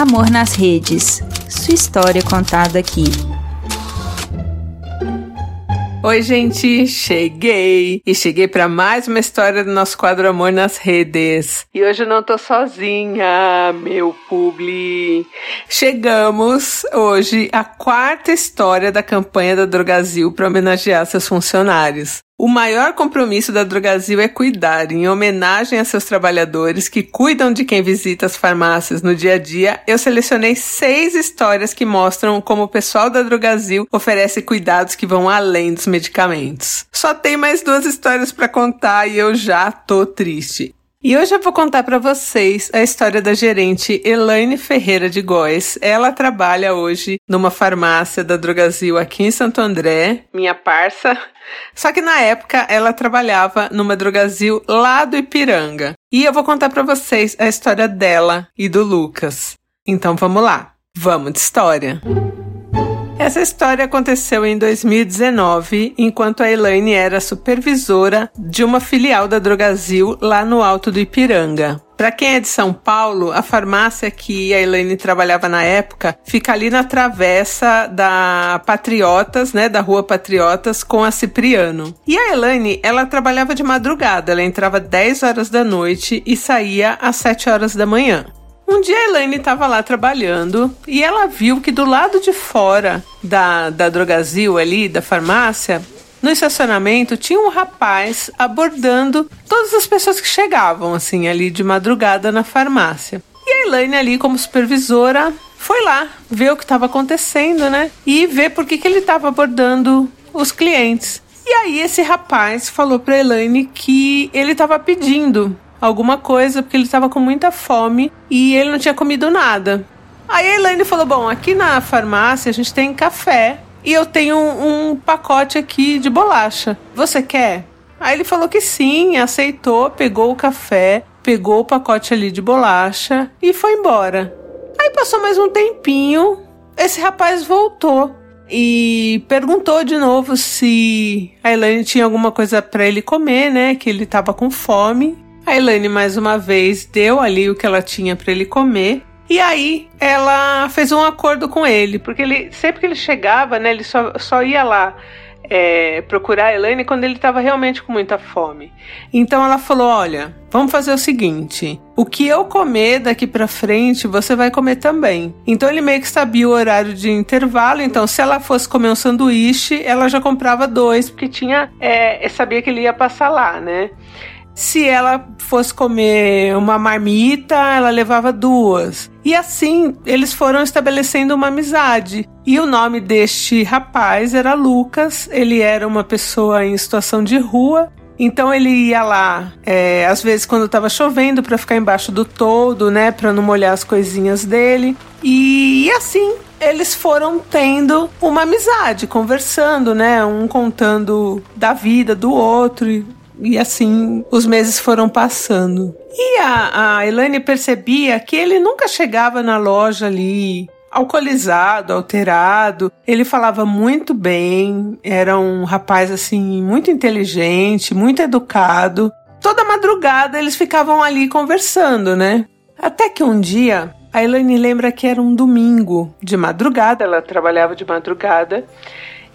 Amor nas Redes. Sua história contada aqui. Oi, gente, cheguei! E cheguei para mais uma história do nosso quadro Amor nas Redes. E hoje eu não tô sozinha, meu publi. Chegamos hoje à quarta história da campanha da Drogazil para homenagear seus funcionários. O maior compromisso da Drogazil é cuidar, em homenagem a seus trabalhadores que cuidam de quem visita as farmácias no dia a dia. Eu selecionei seis histórias que mostram como o pessoal da Drogazil oferece cuidados que vão além dos medicamentos. Só tem mais duas histórias para contar e eu já tô triste. E hoje eu vou contar para vocês a história da gerente Elaine Ferreira de Góes. Ela trabalha hoje numa farmácia da Drogazil aqui em Santo André, minha parça. Só que na época ela trabalhava numa Drogazil lá do Ipiranga. E eu vou contar para vocês a história dela e do Lucas. Então vamos lá. Vamos de história. Essa história aconteceu em 2019, enquanto a Elaine era supervisora de uma filial da Drogazil lá no Alto do Ipiranga. Para quem é de São Paulo, a farmácia que a Elaine trabalhava na época fica ali na travessa da Patriotas, né, da Rua Patriotas com a Cipriano. E a Elaine, ela trabalhava de madrugada, ela entrava 10 horas da noite e saía às 7 horas da manhã. Um dia a Elaine estava lá trabalhando e ela viu que do lado de fora da, da drogazil ali, da farmácia, no estacionamento tinha um rapaz abordando todas as pessoas que chegavam assim ali de madrugada na farmácia. E a Elaine ali como supervisora foi lá ver o que estava acontecendo, né? E ver por que, que ele estava abordando os clientes. E aí esse rapaz falou para Elaine que ele estava pedindo alguma coisa, porque ele estava com muita fome e ele não tinha comido nada. Aí a Elaine falou: Bom, aqui na farmácia a gente tem café e eu tenho um, um pacote aqui de bolacha. Você quer? Aí ele falou que sim, aceitou, pegou o café, pegou o pacote ali de bolacha e foi embora. Aí passou mais um tempinho, esse rapaz voltou e perguntou de novo se a Elaine tinha alguma coisa para ele comer, né? Que ele tava com fome. A Elaine mais uma vez deu ali o que ela tinha para ele comer. E aí ela fez um acordo com ele, porque ele sempre que ele chegava, né, ele só, só ia lá é, procurar a Elaine quando ele estava realmente com muita fome. Então ela falou: Olha, vamos fazer o seguinte: o que eu comer daqui para frente, você vai comer também. Então ele meio que sabia o horário de intervalo. Então, se ela fosse comer um sanduíche, ela já comprava dois, porque tinha, é, sabia que ele ia passar lá, né? Se ela fosse comer uma marmita, ela levava duas. E assim eles foram estabelecendo uma amizade. E o nome deste rapaz era Lucas, ele era uma pessoa em situação de rua. Então ele ia lá, é, às vezes quando estava chovendo, para ficar embaixo do todo, né, para não molhar as coisinhas dele. E, e assim eles foram tendo uma amizade, conversando, né? Um contando da vida do outro, e assim os meses foram passando. E a, a Elaine percebia que ele nunca chegava na loja ali alcoolizado, alterado. Ele falava muito bem, era um rapaz assim muito inteligente, muito educado. Toda madrugada eles ficavam ali conversando, né? Até que um dia a Elaine lembra que era um domingo de madrugada, ela trabalhava de madrugada,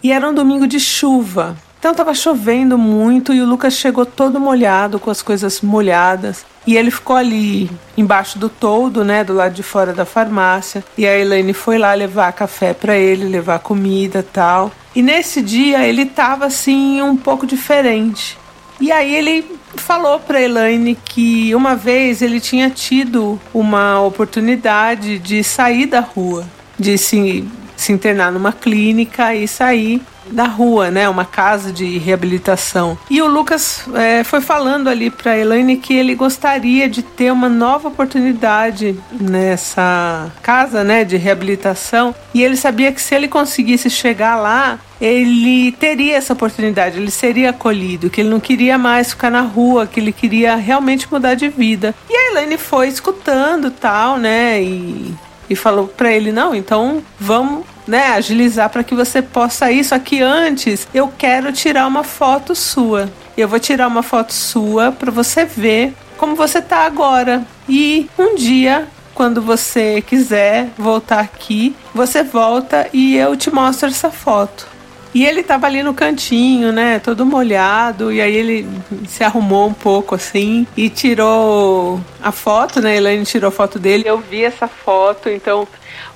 e era um domingo de chuva. Então estava chovendo muito e o Lucas chegou todo molhado, com as coisas molhadas. E ele ficou ali embaixo do toldo, né, do lado de fora da farmácia. E a Elaine foi lá levar café para ele, levar comida, tal. E nesse dia ele estava assim um pouco diferente. E aí ele falou para Elaine que uma vez ele tinha tido uma oportunidade de sair da rua, de se, se internar numa clínica e sair da rua, né? Uma casa de reabilitação. E o Lucas é, foi falando ali para Elaine que ele gostaria de ter uma nova oportunidade nessa casa, né? De reabilitação. E ele sabia que se ele conseguisse chegar lá, ele teria essa oportunidade, ele seria acolhido, que ele não queria mais ficar na rua, que ele queria realmente mudar de vida. E a Elaine foi escutando tal, né? E, e falou para ele: não, então vamos né, agilizar para que você possa ir. Só que antes eu quero tirar uma foto sua. Eu vou tirar uma foto sua para você ver como você tá agora. E um dia quando você quiser voltar aqui, você volta e eu te mostro essa foto. E ele tava ali no cantinho, né, todo molhado, e aí ele se arrumou um pouco assim e tirou a foto, né? Elaine tirou a foto dele. Eu vi essa foto, então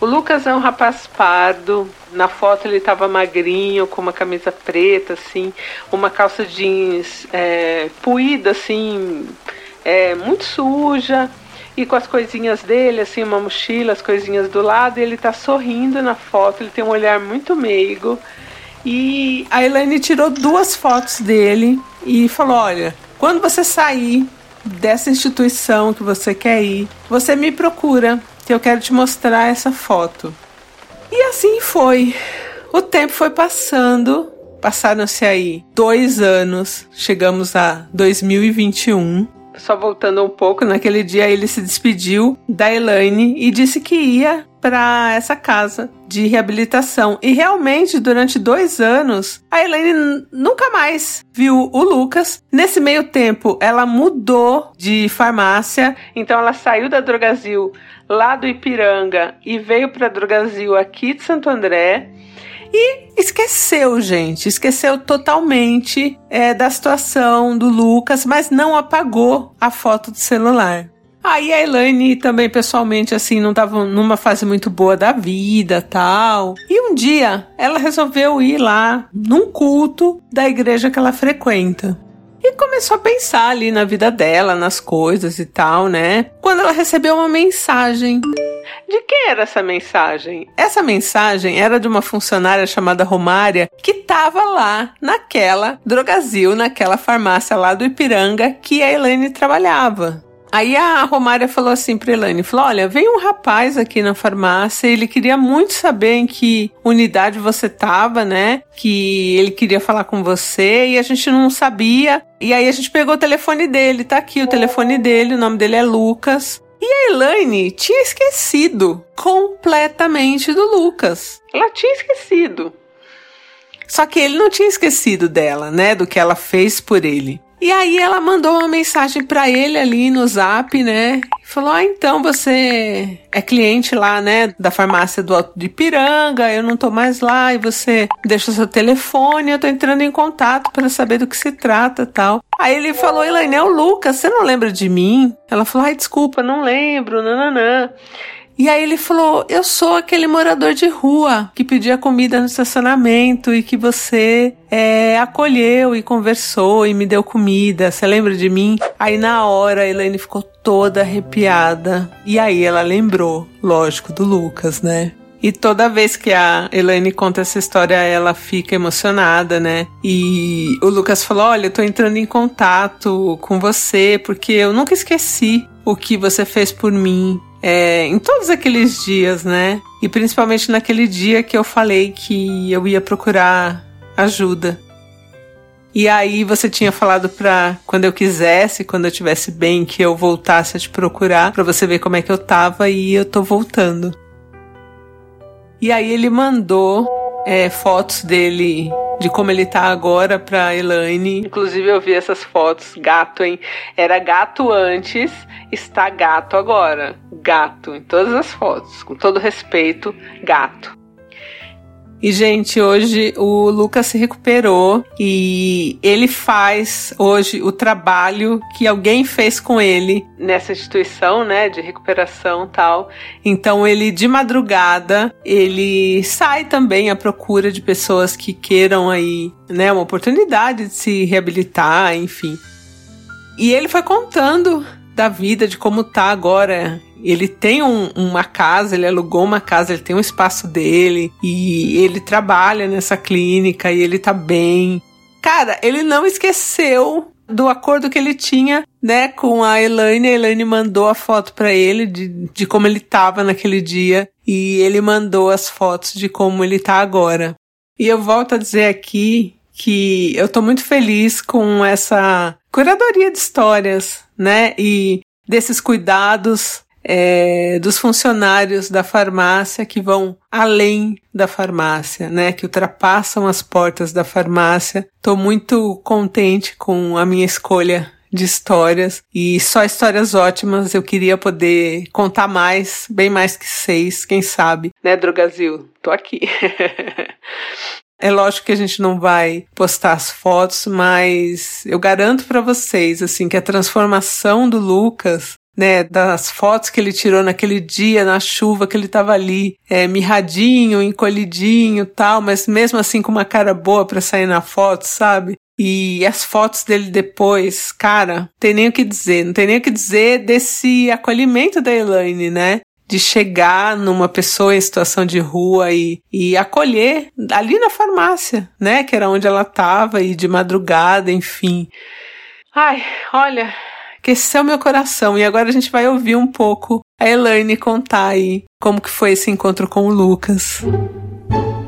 o Lucas é um rapaz pardo. Na foto ele estava magrinho, com uma camisa preta, assim, uma calça jeans é, puída, assim, é, muito suja e com as coisinhas dele, assim, uma mochila, as coisinhas do lado, ele tá sorrindo na foto, ele tem um olhar muito meigo. E a Elaine tirou duas fotos dele e falou: Olha, quando você sair dessa instituição que você quer ir, você me procura, que eu quero te mostrar essa foto. E assim foi. O tempo foi passando, passaram-se aí dois anos, chegamos a 2021 só voltando um pouco, naquele dia ele se despediu da Elaine e disse que ia para essa casa de reabilitação. E realmente, durante dois anos, a Elaine nunca mais viu o Lucas. Nesse meio tempo, ela mudou de farmácia, então ela saiu da Drogazil lá do Ipiranga e veio para a Drogazil aqui de Santo André. E esqueceu, gente, esqueceu totalmente é, da situação do Lucas, mas não apagou a foto do celular. Aí a Elaine também, pessoalmente, assim, não estava numa fase muito boa da vida tal. E um dia ela resolveu ir lá num culto da igreja que ela frequenta. E começou a pensar ali na vida dela, nas coisas e tal, né? Quando ela recebeu uma mensagem. De quem era essa mensagem? Essa mensagem era de uma funcionária chamada Romária que estava lá naquela drogazil, naquela farmácia lá do Ipiranga que a Helene trabalhava. Aí a Romária falou assim pra Elaine, falou, olha, veio um rapaz aqui na farmácia, ele queria muito saber em que unidade você tava, né? Que ele queria falar com você e a gente não sabia. E aí a gente pegou o telefone dele, tá aqui o telefone dele, o nome dele é Lucas. E a Elaine tinha esquecido completamente do Lucas. Ela tinha esquecido. Só que ele não tinha esquecido dela, né? Do que ela fez por ele. E aí ela mandou uma mensagem para ele ali no Zap, né? Falou: "Ah, então você é cliente lá, né, da farmácia do Alto de Piranga, eu não tô mais lá e você deixa o seu telefone, eu tô entrando em contato para saber do que se trata, tal". Aí ele falou: "Elaine, é o Lucas, você não lembra de mim?". Ela falou: "Ai, desculpa, não lembro, nananã". E aí ele falou: Eu sou aquele morador de rua que pedia comida no estacionamento e que você é, acolheu e conversou e me deu comida. Você lembra de mim? Aí na hora a Elaine ficou toda arrepiada. E aí ela lembrou, lógico, do Lucas, né? E toda vez que a Elaine conta essa história, ela fica emocionada, né? E o Lucas falou: Olha, eu tô entrando em contato com você porque eu nunca esqueci o que você fez por mim é, em todos aqueles dias, né? E principalmente naquele dia que eu falei que eu ia procurar ajuda. E aí você tinha falado pra quando eu quisesse, quando eu tivesse bem, que eu voltasse a te procurar para você ver como é que eu tava e eu tô voltando. E aí ele mandou é, fotos dele de como ele tá agora pra Elaine. Inclusive eu vi essas fotos, gato, hein? Era gato antes, está gato agora. Gato em todas as fotos, com todo respeito, gato. E, gente, hoje o Lucas se recuperou e ele faz hoje o trabalho que alguém fez com ele nessa instituição, né, de recuperação tal. Então, ele de madrugada, ele sai também à procura de pessoas que queiram aí, né, uma oportunidade de se reabilitar, enfim. E ele foi contando da vida, de como tá agora ele tem um, uma casa, ele alugou uma casa, ele tem um espaço dele e ele trabalha nessa clínica e ele tá bem. Cara, ele não esqueceu do acordo que ele tinha, né, com a Elaine. A Elaine mandou a foto para ele de, de como ele tava naquele dia e ele mandou as fotos de como ele tá agora. E eu volto a dizer aqui que eu tô muito feliz com essa curadoria de histórias, né, e desses cuidados é, dos funcionários da farmácia que vão além da farmácia, né? Que ultrapassam as portas da farmácia. Estou muito contente com a minha escolha de histórias e só histórias ótimas. Eu queria poder contar mais, bem mais que seis, quem sabe, né, Drogazil? Tô aqui. É lógico que a gente não vai postar as fotos, mas eu garanto para vocês assim que a transformação do Lucas né, das fotos que ele tirou naquele dia, na chuva, que ele tava ali, é, mirradinho, encolhidinho tal, mas mesmo assim com uma cara boa para sair na foto, sabe? E as fotos dele depois, cara, tem nem o que dizer, não tem nem o que dizer desse acolhimento da Elaine, né? De chegar numa pessoa em situação de rua e, e acolher ali na farmácia, né? Que era onde ela tava e de madrugada, enfim. Ai, olha, aqueceu meu coração. E agora a gente vai ouvir um pouco a Elaine contar aí como que foi esse encontro com o Lucas.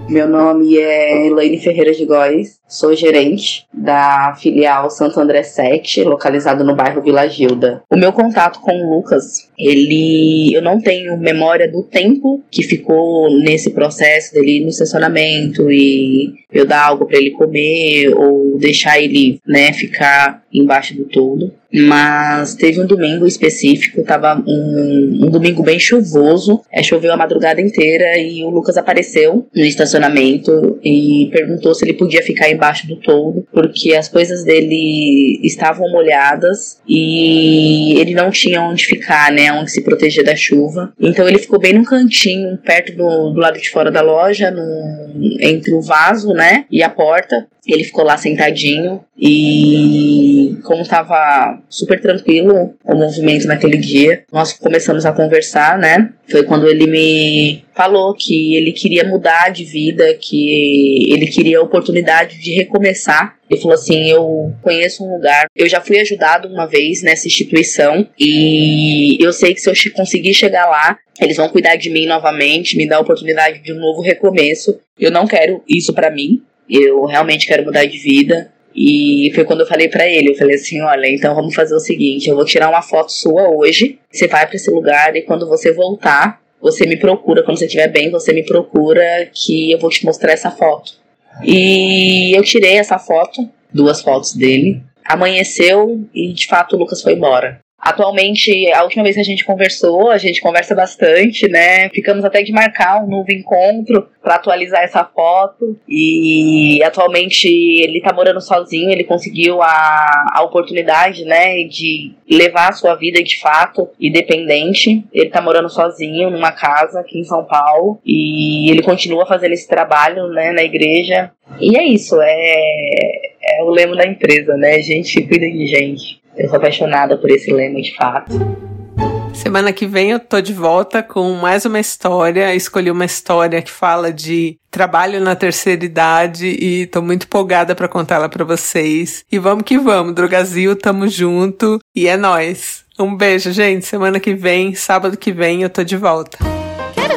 Meu nome é Elaine Ferreira de Góes, sou gerente da filial Santo André 7, localizado no bairro Vila Gilda. O meu contato com o Lucas, ele eu não tenho memória do tempo que ficou nesse processo dele ir no estacionamento e eu dar algo para ele comer ou deixar ele, né, ficar embaixo do todo mas teve um domingo específico, tava um, um, domingo bem chuvoso, é, choveu a madrugada inteira e o Lucas apareceu no estacionamento e perguntou se ele podia ficar embaixo do toldo, porque as coisas dele estavam molhadas e ele não tinha onde ficar, né, onde se proteger da chuva. Então ele ficou bem num cantinho, perto do, do lado de fora da loja, no, entre o vaso, né, e a porta. Ele ficou lá sentadinho e como estava super tranquilo o movimento naquele dia, nós começamos a conversar, né? Foi quando ele me falou que ele queria mudar de vida, que ele queria a oportunidade de recomeçar. Ele falou assim: Eu conheço um lugar, eu já fui ajudado uma vez nessa instituição e eu sei que se eu conseguir chegar lá, eles vão cuidar de mim novamente, me dar a oportunidade de um novo recomeço. Eu não quero isso para mim eu realmente quero mudar de vida. E foi quando eu falei para ele, eu falei assim, olha, então vamos fazer o seguinte, eu vou tirar uma foto sua hoje, você vai para esse lugar e quando você voltar, você me procura, quando você estiver bem, você me procura que eu vou te mostrar essa foto. E eu tirei essa foto, duas fotos dele. Amanheceu e de fato o Lucas foi embora. Atualmente, a última vez que a gente conversou, a gente conversa bastante, né? Ficamos até de marcar um novo encontro para atualizar essa foto. E atualmente ele tá morando sozinho, ele conseguiu a, a oportunidade, né, de levar a sua vida de fato independente. Ele tá morando sozinho numa casa aqui em São Paulo e ele continua fazendo esse trabalho, né, na igreja. E é isso, é, é o lema da empresa, né? Gente cuida de gente. Eu sou apaixonada por esse lema de fato. Semana que vem eu tô de volta com mais uma história. Escolhi uma história que fala de trabalho na terceira idade e tô muito empolgada para contá-la para vocês. E vamos que vamos, Drogazil, tamo junto e é nós. Um beijo, gente. Semana que vem, sábado que vem eu tô de volta.